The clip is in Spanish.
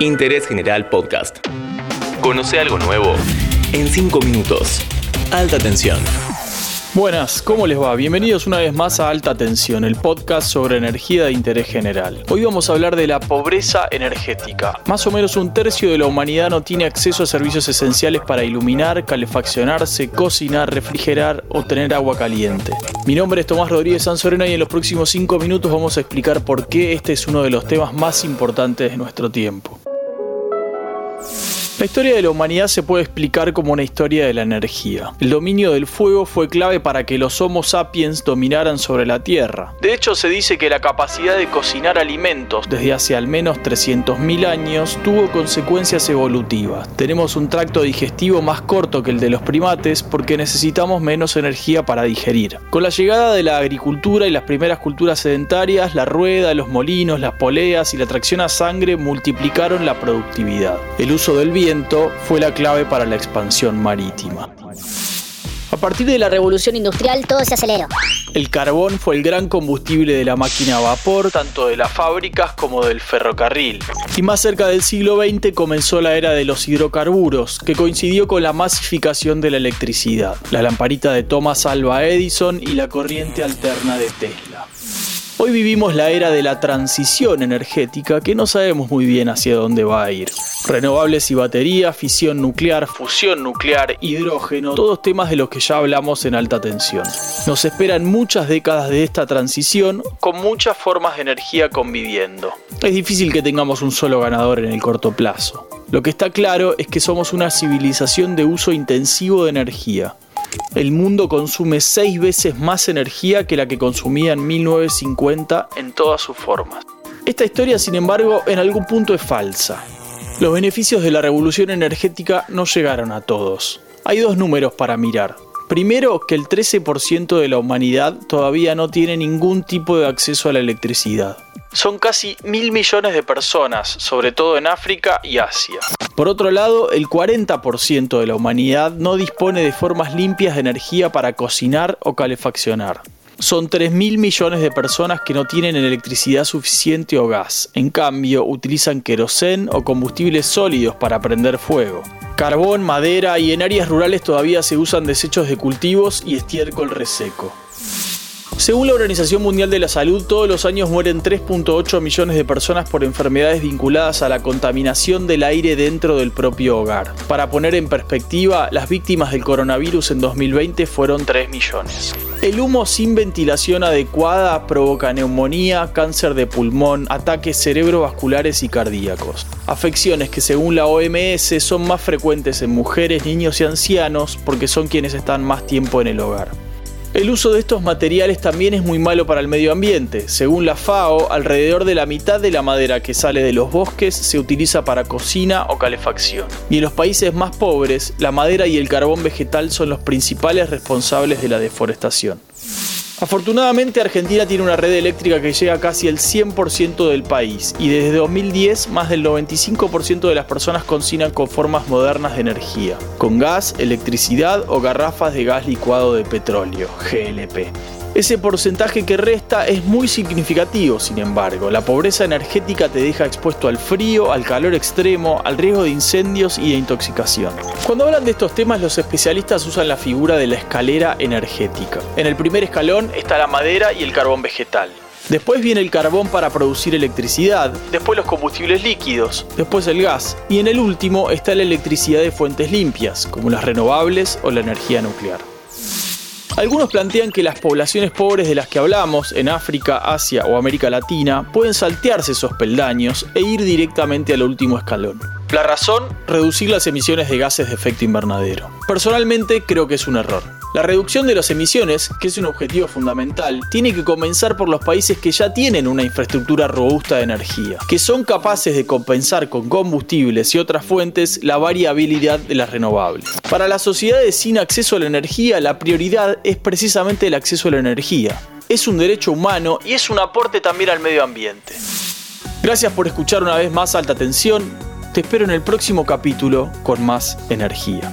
Interés General Podcast. Conoce algo nuevo en 5 minutos. Alta tensión. Buenas, ¿cómo les va? Bienvenidos una vez más a Alta Tensión, el podcast sobre energía de interés general. Hoy vamos a hablar de la pobreza energética. Más o menos un tercio de la humanidad no tiene acceso a servicios esenciales para iluminar, calefaccionarse, cocinar, refrigerar o tener agua caliente. Mi nombre es Tomás Rodríguez Sanzorena y en los próximos 5 minutos vamos a explicar por qué este es uno de los temas más importantes de nuestro tiempo. Thank you. La historia de la humanidad se puede explicar como una historia de la energía. El dominio del fuego fue clave para que los Homo sapiens dominaran sobre la Tierra. De hecho, se dice que la capacidad de cocinar alimentos desde hace al menos 300.000 años tuvo consecuencias evolutivas. Tenemos un tracto digestivo más corto que el de los primates porque necesitamos menos energía para digerir. Con la llegada de la agricultura y las primeras culturas sedentarias, la rueda, los molinos, las poleas y la tracción a sangre multiplicaron la productividad. El uso del fue la clave para la expansión marítima. A partir de la revolución industrial todo se aceleró. El carbón fue el gran combustible de la máquina a vapor, tanto de las fábricas como del ferrocarril. Y más cerca del siglo XX comenzó la era de los hidrocarburos, que coincidió con la masificación de la electricidad, la lamparita de Thomas Alva Edison y la corriente alterna de Tesla. Hoy vivimos la era de la transición energética que no sabemos muy bien hacia dónde va a ir. Renovables y batería, fisión nuclear, fusión nuclear, hidrógeno, todos temas de los que ya hablamos en alta tensión. Nos esperan muchas décadas de esta transición con muchas formas de energía conviviendo. Es difícil que tengamos un solo ganador en el corto plazo. Lo que está claro es que somos una civilización de uso intensivo de energía el mundo consume seis veces más energía que la que consumía en 1950 en todas sus formas. Esta historia, sin embargo, en algún punto es falsa. Los beneficios de la revolución energética no llegaron a todos. Hay dos números para mirar. Primero, que el 13% de la humanidad todavía no tiene ningún tipo de acceso a la electricidad. Son casi mil millones de personas, sobre todo en África y Asia. Por otro lado, el 40% de la humanidad no dispone de formas limpias de energía para cocinar o calefaccionar. Son 3 mil millones de personas que no tienen electricidad suficiente o gas. En cambio, utilizan querosén o combustibles sólidos para prender fuego. Carbón, madera y en áreas rurales todavía se usan desechos de cultivos y estiércol reseco. Según la Organización Mundial de la Salud, todos los años mueren 3.8 millones de personas por enfermedades vinculadas a la contaminación del aire dentro del propio hogar. Para poner en perspectiva, las víctimas del coronavirus en 2020 fueron 3 millones. El humo sin ventilación adecuada provoca neumonía, cáncer de pulmón, ataques cerebrovasculares y cardíacos. Afecciones que según la OMS son más frecuentes en mujeres, niños y ancianos porque son quienes están más tiempo en el hogar. El uso de estos materiales también es muy malo para el medio ambiente. Según la FAO, alrededor de la mitad de la madera que sale de los bosques se utiliza para cocina o calefacción. Y en los países más pobres, la madera y el carbón vegetal son los principales responsables de la deforestación. Afortunadamente Argentina tiene una red eléctrica que llega casi al 100% del país y desde 2010 más del 95% de las personas cocinan con formas modernas de energía, con gas, electricidad o garrafas de gas licuado de petróleo, GLP. Ese porcentaje que resta es muy significativo, sin embargo. La pobreza energética te deja expuesto al frío, al calor extremo, al riesgo de incendios y de intoxicación. Cuando hablan de estos temas, los especialistas usan la figura de la escalera energética. En el primer escalón está la madera y el carbón vegetal. Después viene el carbón para producir electricidad, después los combustibles líquidos, después el gas y en el último está la electricidad de fuentes limpias, como las renovables o la energía nuclear. Algunos plantean que las poblaciones pobres de las que hablamos, en África, Asia o América Latina, pueden saltearse esos peldaños e ir directamente al último escalón. La razón, reducir las emisiones de gases de efecto invernadero. Personalmente creo que es un error. La reducción de las emisiones, que es un objetivo fundamental, tiene que comenzar por los países que ya tienen una infraestructura robusta de energía, que son capaces de compensar con combustibles y otras fuentes la variabilidad de las renovables. Para las sociedades sin acceso a la energía, la prioridad es precisamente el acceso a la energía. Es un derecho humano y es un aporte también al medio ambiente. Gracias por escuchar una vez más Alta Tensión. Te espero en el próximo capítulo con más energía.